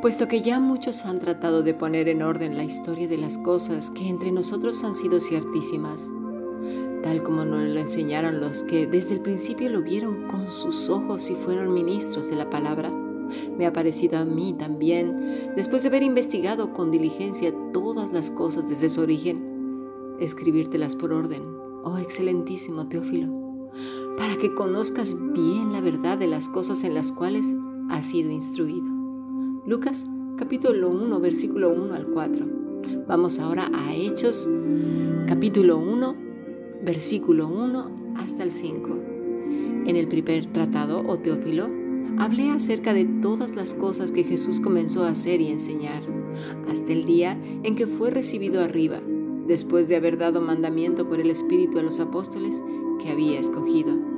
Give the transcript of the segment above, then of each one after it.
Puesto que ya muchos han tratado de poner en orden la historia de las cosas que entre nosotros han sido ciertísimas, tal como nos lo enseñaron los que desde el principio lo vieron con sus ojos y fueron ministros de la palabra, me ha parecido a mí también, después de haber investigado con diligencia todas las cosas desde su origen, escribírtelas por orden, oh excelentísimo Teófilo, para que conozcas bien la verdad de las cosas en las cuales has sido instruido Lucas capítulo 1, versículo 1 al 4. Vamos ahora a Hechos capítulo 1, versículo 1 hasta el 5. En el primer tratado, o Teófilo, hablé acerca de todas las cosas que Jesús comenzó a hacer y enseñar, hasta el día en que fue recibido arriba, después de haber dado mandamiento por el Espíritu a los apóstoles que había escogido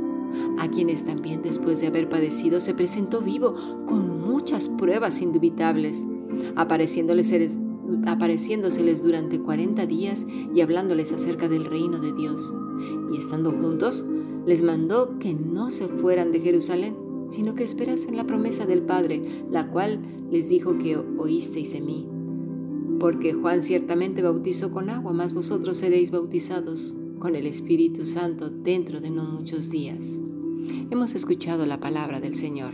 a quienes también después de haber padecido se presentó vivo con muchas pruebas indubitables, apareciéndoles, apareciéndoseles durante cuarenta días y hablándoles acerca del reino de Dios. Y estando juntos, les mandó que no se fueran de Jerusalén, sino que esperasen la promesa del Padre, la cual les dijo que oísteis de mí. Porque Juan ciertamente bautizó con agua, mas vosotros seréis bautizados con el Espíritu Santo dentro de no muchos días. Hemos escuchado la palabra del Señor.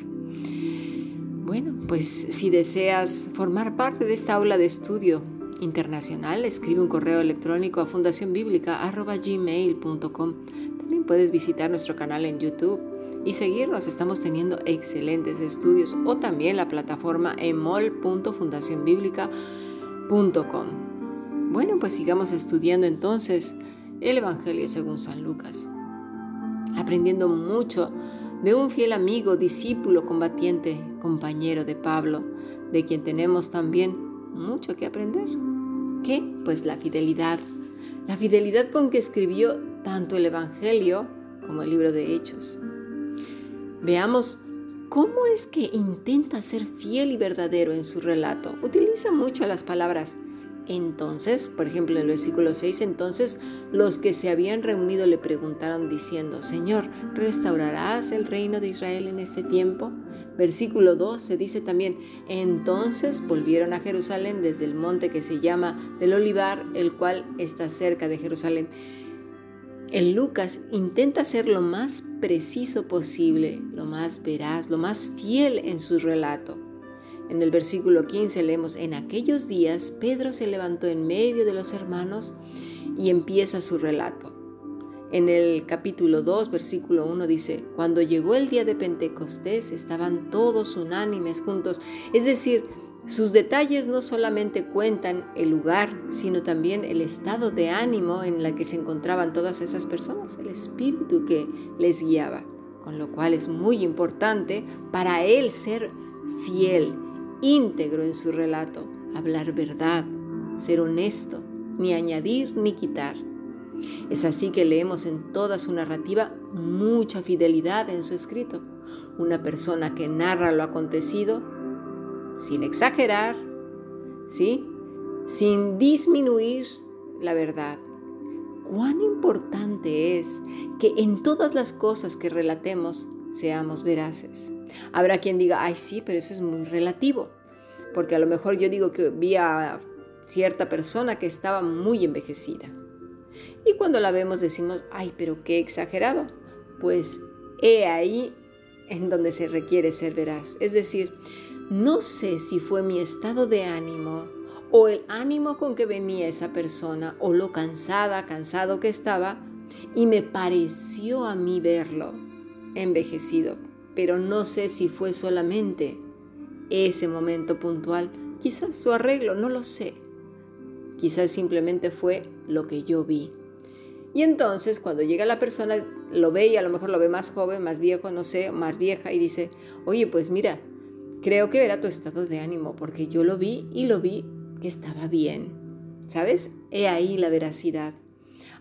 Bueno, pues si deseas formar parte de esta aula de estudio internacional, escribe un correo electrónico a fundacionbiblica.gmail.com. También puedes visitar nuestro canal en YouTube y seguirnos. Estamos teniendo excelentes estudios o también la plataforma emol.fundacionbiblica.com. Bueno, pues sigamos estudiando entonces el Evangelio según San Lucas, aprendiendo mucho de un fiel amigo, discípulo, combatiente, compañero de Pablo, de quien tenemos también mucho que aprender. ¿Qué? Pues la fidelidad. La fidelidad con que escribió tanto el Evangelio como el libro de Hechos. Veamos cómo es que intenta ser fiel y verdadero en su relato. Utiliza mucho las palabras entonces, por ejemplo, en el versículo 6, entonces los que se habían reunido le preguntaron diciendo, Señor, ¿restaurarás el reino de Israel en este tiempo? Versículo 2 se dice también, entonces volvieron a Jerusalén desde el monte que se llama del Olivar, el cual está cerca de Jerusalén. En Lucas intenta ser lo más preciso posible, lo más veraz, lo más fiel en su relato. En el versículo 15 leemos, en aquellos días Pedro se levantó en medio de los hermanos y empieza su relato. En el capítulo 2, versículo 1 dice, cuando llegó el día de Pentecostés estaban todos unánimes juntos. Es decir, sus detalles no solamente cuentan el lugar, sino también el estado de ánimo en la que se encontraban todas esas personas, el espíritu que les guiaba. Con lo cual es muy importante para él ser fiel íntegro en su relato, hablar verdad, ser honesto, ni añadir ni quitar. Es así que leemos en toda su narrativa mucha fidelidad en su escrito. Una persona que narra lo acontecido sin exagerar, ¿sí? Sin disminuir la verdad. Cuán importante es que en todas las cosas que relatemos seamos veraces. Habrá quien diga, ay sí, pero eso es muy relativo, porque a lo mejor yo digo que vi a cierta persona que estaba muy envejecida. Y cuando la vemos decimos, ay, pero qué exagerado. Pues he ahí en donde se requiere ser veraz. Es decir, no sé si fue mi estado de ánimo o el ánimo con que venía esa persona o lo cansada, cansado que estaba y me pareció a mí verlo envejecido, pero no sé si fue solamente ese momento puntual, quizás su arreglo, no lo sé. Quizás simplemente fue lo que yo vi. Y entonces cuando llega la persona, lo ve y a lo mejor lo ve más joven, más viejo, no sé, más vieja y dice, oye, pues mira, creo que era tu estado de ánimo porque yo lo vi y lo vi que estaba bien. ¿Sabes? He ahí la veracidad.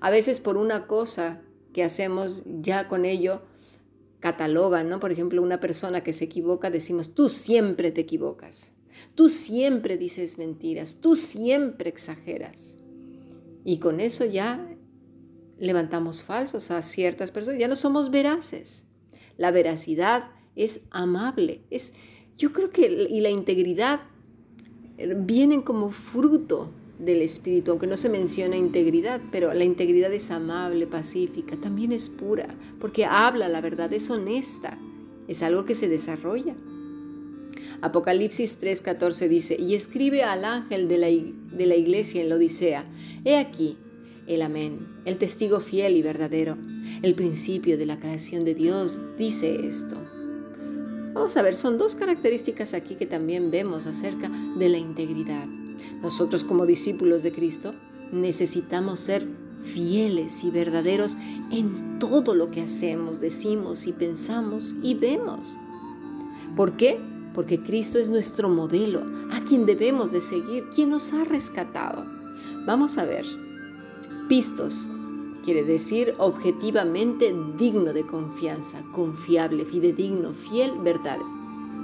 A veces por una cosa que hacemos ya con ello, catalogan, ¿no? Por ejemplo, una persona que se equivoca, decimos, tú siempre te equivocas, tú siempre dices mentiras, tú siempre exageras. Y con eso ya levantamos falsos a ciertas personas, ya no somos veraces. La veracidad es amable, es yo creo que y la integridad vienen como fruto del Espíritu, aunque no se menciona integridad, pero la integridad es amable, pacífica, también es pura, porque habla la verdad, es honesta, es algo que se desarrolla. Apocalipsis 3:14 dice, y escribe al ángel de la, de la iglesia en la Odisea, he aquí, el amén, el testigo fiel y verdadero, el principio de la creación de Dios, dice esto. Vamos a ver, son dos características aquí que también vemos acerca de la integridad. Nosotros como discípulos de Cristo necesitamos ser fieles y verdaderos en todo lo que hacemos, decimos y pensamos y vemos. ¿Por qué? Porque Cristo es nuestro modelo, a quien debemos de seguir, quien nos ha rescatado. Vamos a ver. Pistos quiere decir objetivamente digno de confianza, confiable, fidedigno, fiel, verdad.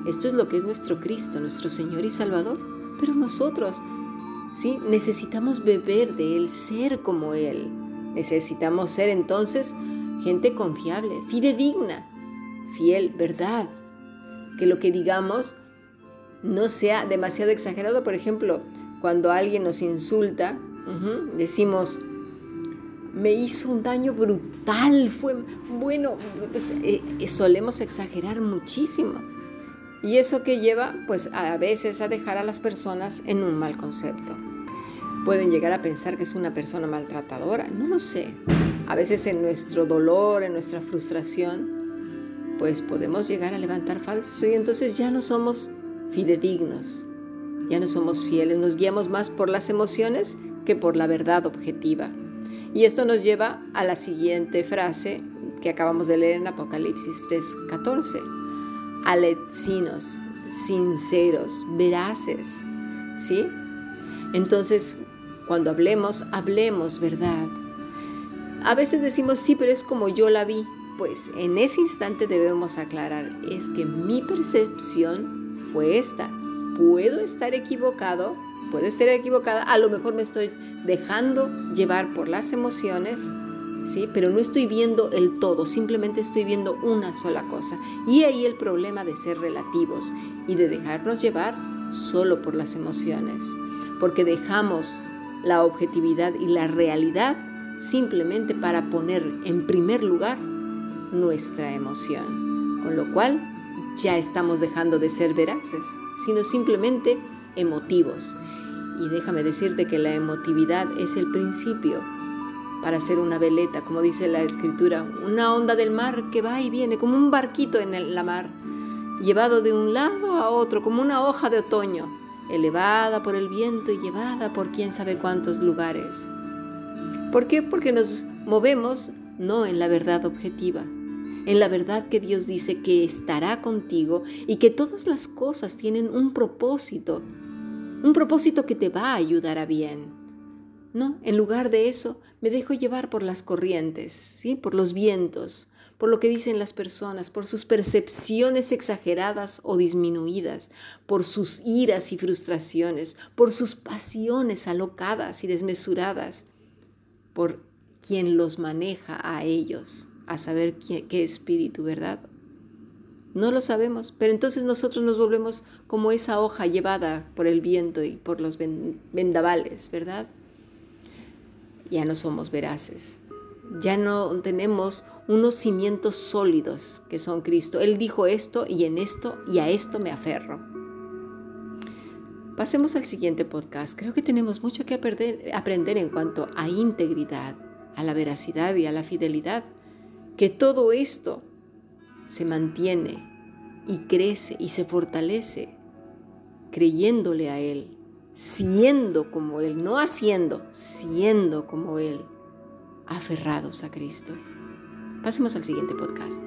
Esto es lo que es nuestro Cristo, nuestro Señor y Salvador. Pero nosotros ¿sí? Necesitamos beber de Él, ser como Él. Necesitamos ser entonces gente confiable, fidedigna, fiel, verdad. Que lo que digamos no sea demasiado exagerado. Por ejemplo, cuando alguien nos insulta, decimos, me hizo un daño brutal, fue bueno, eh, eh, solemos exagerar muchísimo. Y eso que lleva pues a veces a dejar a las personas en un mal concepto. Pueden llegar a pensar que es una persona maltratadora, no lo sé. A veces en nuestro dolor, en nuestra frustración, pues podemos llegar a levantar falsos y entonces ya no somos fidedignos, ya no somos fieles, nos guiamos más por las emociones que por la verdad objetiva. Y esto nos lleva a la siguiente frase que acabamos de leer en Apocalipsis 3:14 alecinos, sinceros, veraces, ¿sí? Entonces, cuando hablemos, hablemos verdad. A veces decimos, sí, pero es como yo la vi. Pues en ese instante debemos aclarar, es que mi percepción fue esta. Puedo estar equivocado, puedo estar equivocada, a lo mejor me estoy dejando llevar por las emociones, ¿sí? Pero no estoy viendo el todo, simplemente estoy viendo una sola cosa. Y ahí el problema de ser relativos y de dejarnos llevar solo por las emociones, porque dejamos la objetividad y la realidad simplemente para poner en primer lugar nuestra emoción, con lo cual ya estamos dejando de ser veraces, sino simplemente emotivos. Y déjame decirte que la emotividad es el principio para hacer una veleta, como dice la escritura, una onda del mar que va y viene, como un barquito en la mar, llevado de un lado a otro, como una hoja de otoño, elevada por el viento y llevada por quién sabe cuántos lugares. ¿Por qué? Porque nos movemos no en la verdad objetiva, en la verdad que Dios dice que estará contigo y que todas las cosas tienen un propósito, un propósito que te va a ayudar a bien. No, en lugar de eso, me dejo llevar por las corrientes, ¿sí? por los vientos, por lo que dicen las personas, por sus percepciones exageradas o disminuidas, por sus iras y frustraciones, por sus pasiones alocadas y desmesuradas, por quien los maneja a ellos, a saber qué, qué espíritu, ¿verdad? No lo sabemos, pero entonces nosotros nos volvemos como esa hoja llevada por el viento y por los vendavales, ¿verdad? Ya no somos veraces. Ya no tenemos unos cimientos sólidos que son Cristo. Él dijo esto y en esto y a esto me aferro. Pasemos al siguiente podcast. Creo que tenemos mucho que aprender en cuanto a integridad, a la veracidad y a la fidelidad. Que todo esto se mantiene y crece y se fortalece creyéndole a Él siendo como Él, no haciendo, siendo como Él, aferrados a Cristo. Pasemos al siguiente podcast.